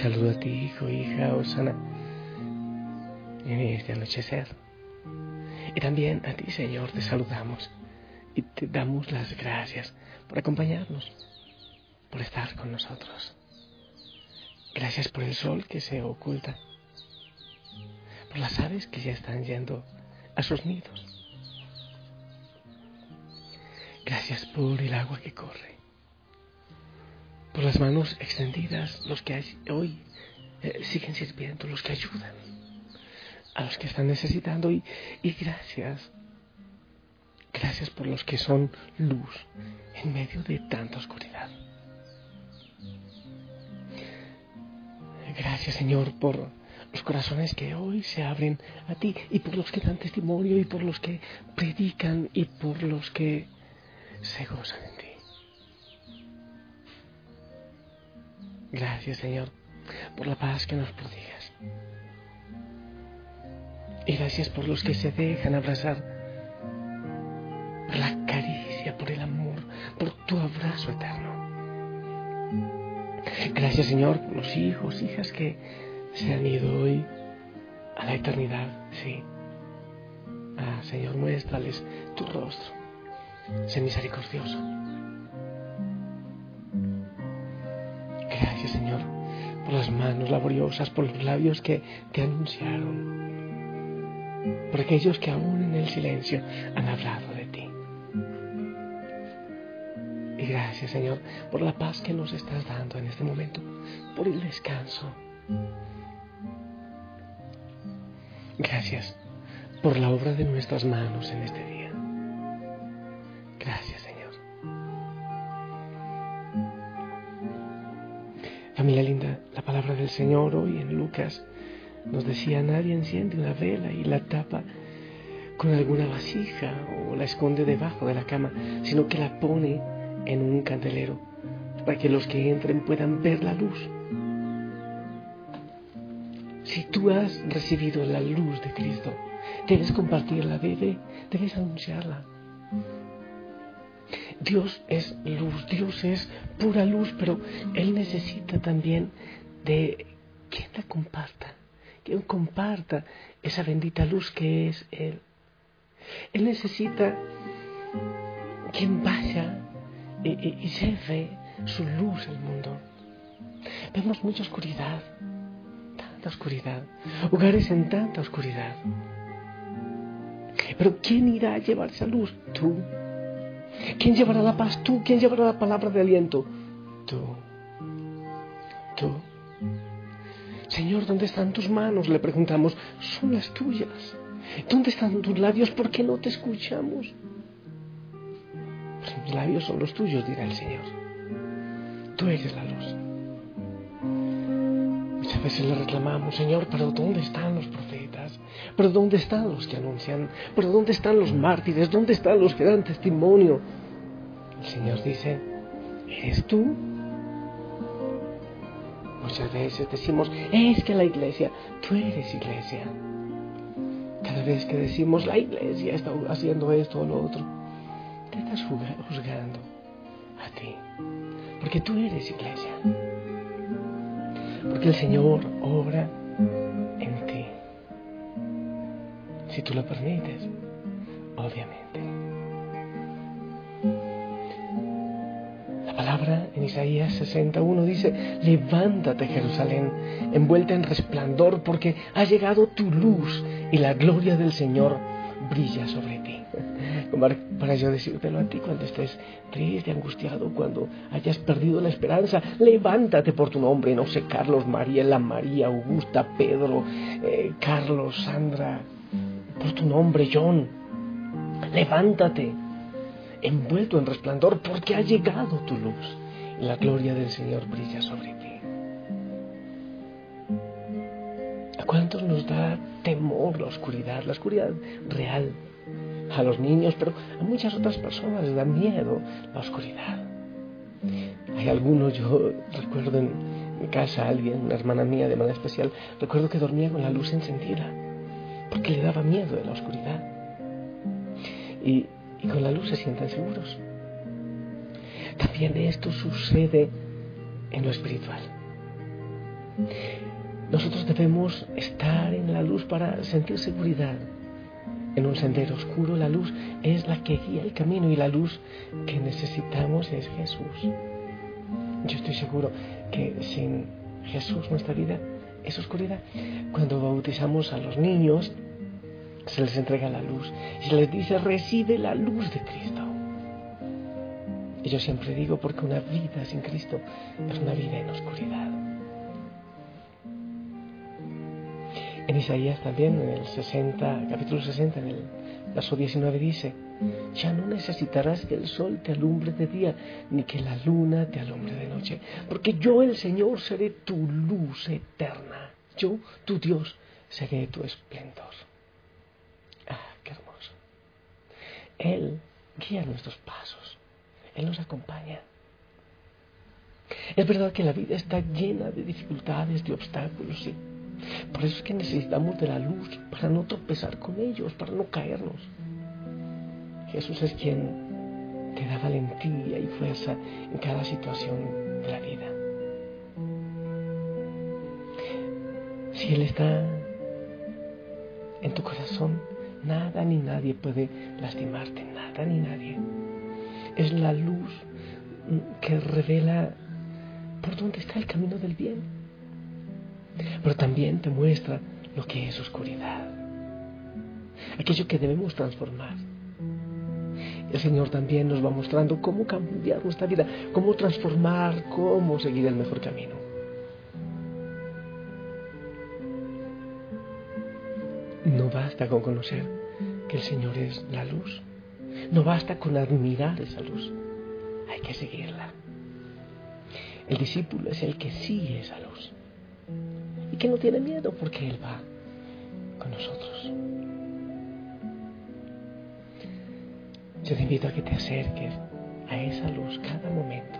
saludo a ti, hijo, hija, Osana, en este anochecer. Y también a ti, Señor, te saludamos y te damos las gracias por acompañarnos, por estar con nosotros. Gracias por el sol que se oculta, por las aves que ya están yendo a sus nidos. Gracias por el agua que corre por las manos extendidas, los que hoy eh, siguen sirviendo, los que ayudan a los que están necesitando y, y gracias, gracias por los que son luz en medio de tanta oscuridad. Gracias Señor por los corazones que hoy se abren a ti y por los que dan testimonio y por los que predican y por los que se gozan en ti. Gracias, Señor, por la paz que nos prodigas. Y gracias por los que se dejan abrazar, por la caricia, por el amor, por tu abrazo eterno. Gracias, Señor, por los hijos, hijas que se han ido hoy a la eternidad, sí. Ah, Señor, muéstrales tu rostro. Sé misericordioso. Por las manos laboriosas, por los labios que te anunciaron, por aquellos que aún en el silencio han hablado de ti. Y gracias, Señor, por la paz que nos estás dando en este momento, por el descanso. Gracias por la obra de nuestras manos en este día. Gracias, Señor. Familia linda, la palabra del Señor hoy en Lucas nos decía, nadie enciende una vela y la tapa con alguna vasija o la esconde debajo de la cama, sino que la pone en un candelero para que los que entren puedan ver la luz. Si tú has recibido la luz de Cristo, debes compartirla, debes, debes anunciarla. Dios es luz, Dios es pura luz, pero Él necesita también de quien la comparta, quien comparta esa bendita luz que es Él. Él necesita quien vaya y, y, lleve su luz al mundo. Vemos mucha oscuridad, tanta oscuridad, hogares en tanta oscuridad. Pero ¿quién irá a llevar esa luz? Tú. ¿Quién llevará la paz? Tú. ¿Quién llevará la palabra de aliento? Tú. Señor, ¿dónde están tus manos? Le preguntamos. Son las tuyas. ¿Dónde están tus labios? ¿Por qué no te escuchamos? Pues mis labios son los tuyos, dirá el Señor. Tú eres la luz. Muchas veces le reclamamos, Señor, pero ¿dónde están los profetas? ¿Pero dónde están los que anuncian? ¿Pero dónde están los mártires? ¿Dónde están los que dan testimonio? El Señor dice, ¿eres tú? Muchas veces decimos, es que la iglesia, tú eres iglesia. Cada vez que decimos, la iglesia está haciendo esto o lo otro, estás juzgando a ti? Porque tú eres iglesia. Porque el Señor obra en ti. Si tú lo permites, obviamente. Palabra en Isaías 61 dice, levántate Jerusalén, envuelta en resplandor, porque ha llegado tu luz y la gloria del Señor brilla sobre ti. Para yo decírtelo a ti cuando estés triste, angustiado, cuando hayas perdido la esperanza, levántate por tu nombre, no sé, Carlos, María, la María, Augusta, Pedro, eh, Carlos, Sandra, por tu nombre, John. Levántate, envuelto en resplandor, porque ha llegado tu luz y la gloria del Señor brilla sobre ti. ¿A cuántos nos da temor la oscuridad, la oscuridad real? A los niños, pero a muchas otras personas les da miedo la oscuridad. Hay algunos, yo recuerdo en mi casa alguien, una hermana mía de manera especial, recuerdo que dormía con la luz encendida porque le daba miedo de la oscuridad. Y, con la luz se sientan seguros. También esto sucede en lo espiritual. Nosotros debemos estar en la luz para sentir seguridad. En un sendero oscuro la luz es la que guía el camino y la luz que necesitamos es Jesús. Yo estoy seguro que sin Jesús nuestra vida es oscuridad. Cuando bautizamos a los niños, se les entrega la luz y se les dice, recibe la luz de Cristo. Y yo siempre digo, porque una vida sin Cristo es una vida en oscuridad. En Isaías también, en el 60, capítulo 60, en el verso 19 dice, ya no necesitarás que el sol te alumbre de día, ni que la luna te alumbre de noche, porque yo el Señor seré tu luz eterna, yo, tu Dios, seré tu esplendor. Ah, qué hermoso. Él guía nuestros pasos, Él nos acompaña. Es verdad que la vida está llena de dificultades, de obstáculos, sí. Por eso es que necesitamos de la luz para no tropezar con ellos, para no caernos. Jesús es quien te da valentía y fuerza en cada situación de la vida. Si Él está en tu corazón, nada ni nadie puede lastimarte, nada ni nadie. Es la luz que revela por dónde está el camino del bien, pero también te muestra lo que es oscuridad, aquello que debemos transformar. El Señor también nos va mostrando cómo cambiar nuestra vida, cómo transformar, cómo seguir el mejor camino. Basta con conocer que el Señor es la luz. No basta con admirar esa luz. Hay que seguirla. El discípulo es el que sigue esa luz. Y que no tiene miedo porque Él va con nosotros. Yo te invito a que te acerques a esa luz cada momento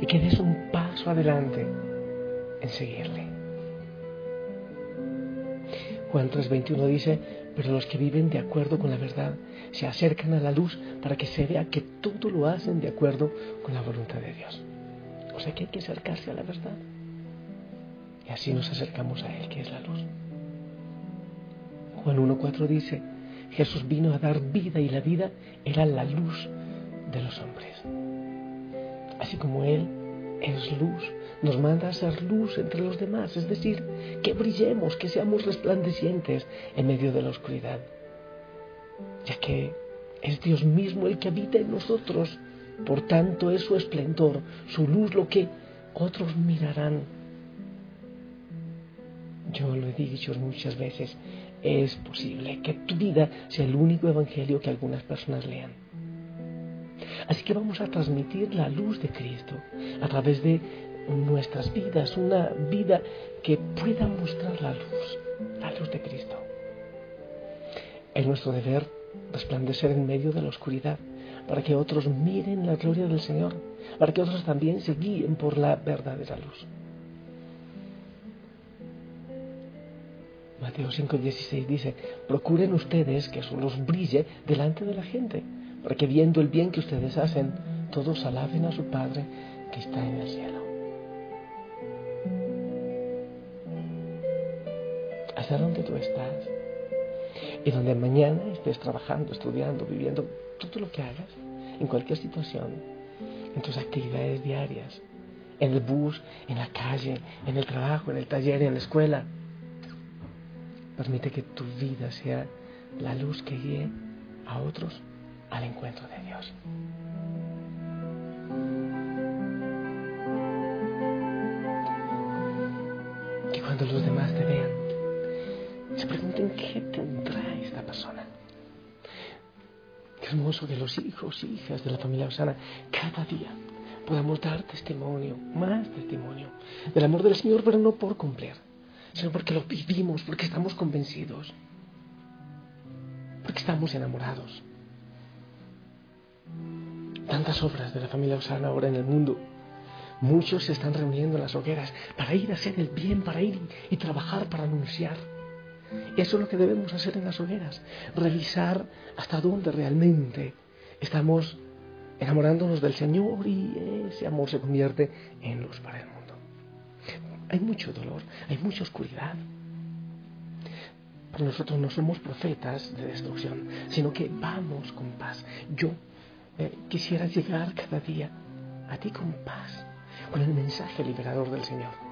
y que des un paso adelante en seguirle. Juan 3:21 dice, pero los que viven de acuerdo con la verdad se acercan a la luz para que se vea que todo lo hacen de acuerdo con la voluntad de Dios. O sea que hay que acercarse a la verdad. Y así nos acercamos a Él, que es la luz. Juan 1.4 dice, Jesús vino a dar vida y la vida era la luz de los hombres. Así como Él es luz, nos manda a ser luz entre los demás, es decir, que brillemos, que seamos resplandecientes en medio de la oscuridad, ya que es Dios mismo el que habita en nosotros, por tanto es su esplendor, su luz lo que otros mirarán. Yo lo he dicho muchas veces, es posible que tu vida sea el único evangelio que algunas personas lean. Así que vamos a transmitir la luz de Cristo a través de nuestras vidas, una vida que pueda mostrar la luz, la luz de Cristo. Es nuestro deber resplandecer en medio de la oscuridad para que otros miren la gloria del Señor, para que otros también se guíen por la verdadera luz. Mateo 5:16 dice, procuren ustedes que su luz brille delante de la gente, para que viendo el bien que ustedes hacen, todos alaben a su Padre que está en el cielo. Hasta donde tú estás y donde mañana estés trabajando, estudiando, viviendo, todo lo que hagas, en cualquier situación, en tus actividades diarias, en el bus, en la calle, en el trabajo, en el taller, en la escuela. Permite que tu vida sea la luz que guíe a otros al encuentro de Dios. Que cuando los demás te vean, se pregunten qué tendrá esta persona. Qué hermoso que los hijos y hijas de la familia Osana cada día podamos dar testimonio, más testimonio del amor del Señor, pero no por cumplir, sino porque lo vivimos, porque estamos convencidos, porque estamos enamorados. Tantas obras de la familia Osana ahora en el mundo. Muchos se están reuniendo en las hogueras para ir a hacer el bien, para ir y trabajar, para anunciar. Eso es lo que debemos hacer en las hogueras, revisar hasta dónde realmente estamos enamorándonos del Señor y ese amor se convierte en luz para el mundo. Hay mucho dolor, hay mucha oscuridad. Pero nosotros no somos profetas de destrucción, sino que vamos con paz. Yo eh, quisiera llegar cada día a ti con paz, con el mensaje liberador del Señor.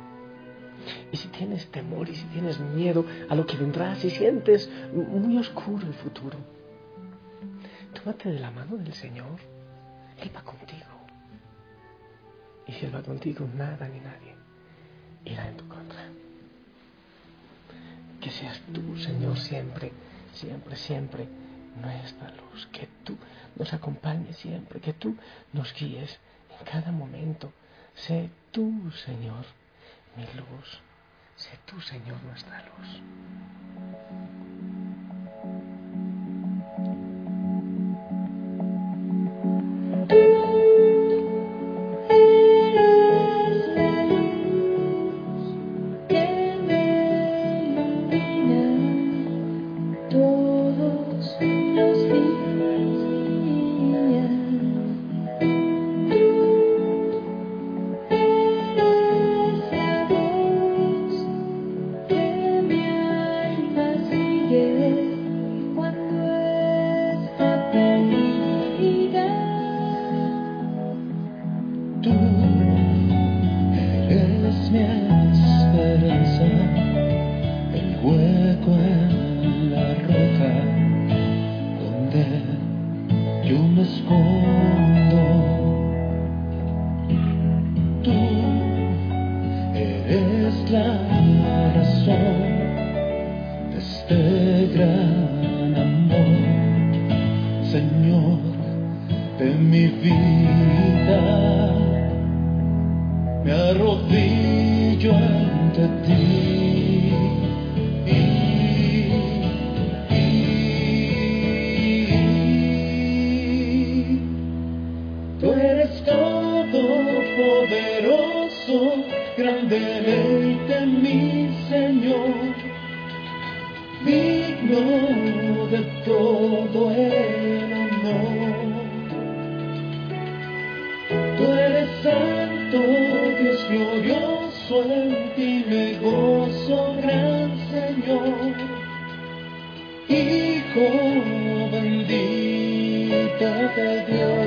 Y si tienes temor y si tienes miedo a lo que vendrá, si sientes muy oscuro el futuro, tómate de la mano del Señor él va contigo. Y si Él va contigo, nada ni nadie irá en tu contra. Que seas tú, Señor, siempre, siempre, siempre nuestra luz. Que tú nos acompañes siempre, que tú nos guíes en cada momento. Sé tú, Señor, mi luz. Sé tú, Señor, nuestra luz. gran amor, Señor de mi vida. Me arrodillo ante ti. todo el amor. Tú eres santo, Dios glorioso, en ti me gozo, gran Señor. Hijo, bendita de Dios.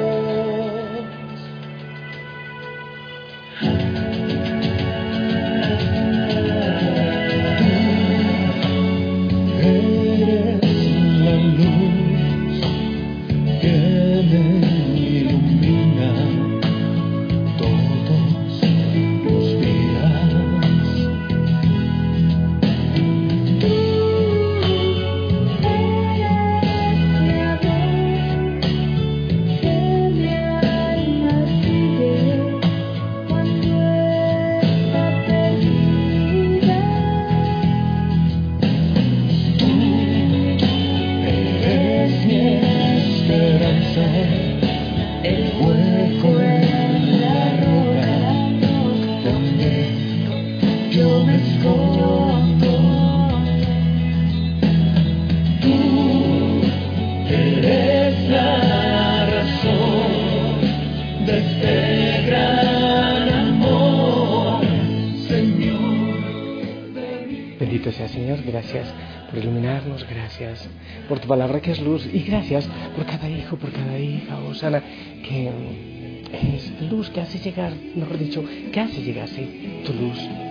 Bendito sea Señor, gracias por iluminarnos, gracias por tu palabra que es luz y gracias por cada hijo, por cada hija, oh, Osana, que mm, es luz que hace llegar, mejor dicho, que hace llegarse tu luz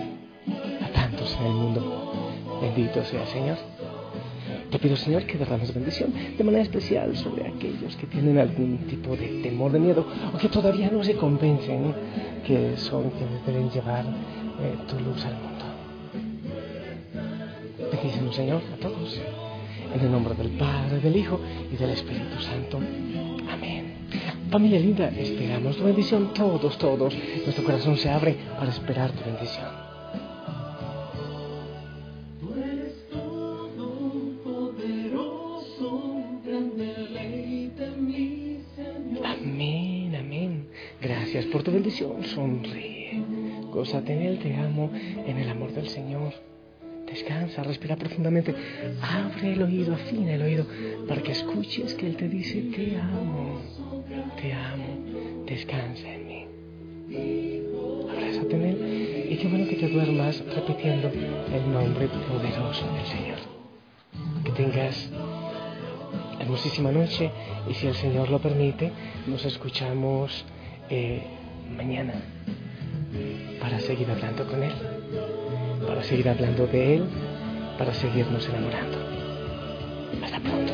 en el mundo. Bendito sea Señor. Te pido, Señor, que derrames bendición de manera especial sobre aquellos que tienen algún tipo de temor, de miedo, o que todavía no se convencen que son quienes deben llevar eh, tu luz al mundo. Bendícenos, Señor, a todos. En el nombre del Padre, del Hijo y del Espíritu Santo. Amén. Familia linda, esperamos tu bendición, todos, todos. Nuestro corazón se abre para esperar tu bendición. Gracias por tu bendición. Sonríe. Gózate en Él, te amo en el amor del Señor. Descansa, respira profundamente. Abre el oído, afina el oído para que escuches que Él te dice, te amo, te amo, descansa en mí. Abrázate en Él y qué bueno que te duermas repitiendo el nombre poderoso del Señor. Que tengas hermosísima noche y si el Señor lo permite, nos escuchamos eh, mañana para seguir hablando con Él, para seguir hablando de Él, para seguirnos enamorando. Hasta pronto.